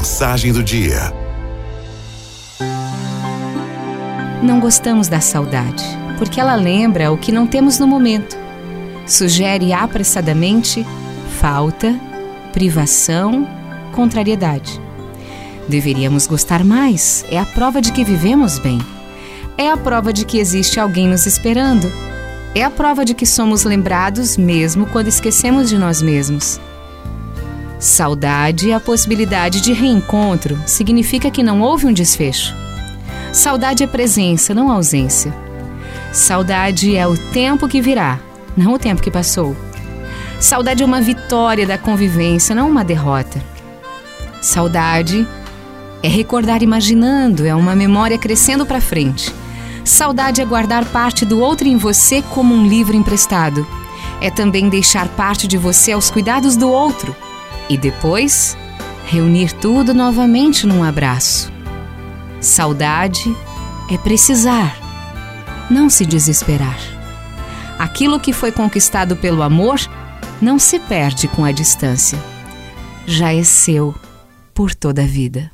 Mensagem do dia. Não gostamos da saudade, porque ela lembra o que não temos no momento. Sugere apressadamente falta, privação, contrariedade. Deveríamos gostar mais, é a prova de que vivemos bem. É a prova de que existe alguém nos esperando. É a prova de que somos lembrados mesmo quando esquecemos de nós mesmos. Saudade e a possibilidade de reencontro significa que não houve um desfecho. Saudade é presença, não ausência. Saudade é o tempo que virá, não o tempo que passou. Saudade é uma vitória da convivência, não uma derrota. Saudade é recordar imaginando, é uma memória crescendo para frente. Saudade é guardar parte do outro em você como um livro emprestado. É também deixar parte de você aos cuidados do outro. E depois, reunir tudo novamente num abraço. Saudade é precisar, não se desesperar. Aquilo que foi conquistado pelo amor não se perde com a distância. Já é seu por toda a vida.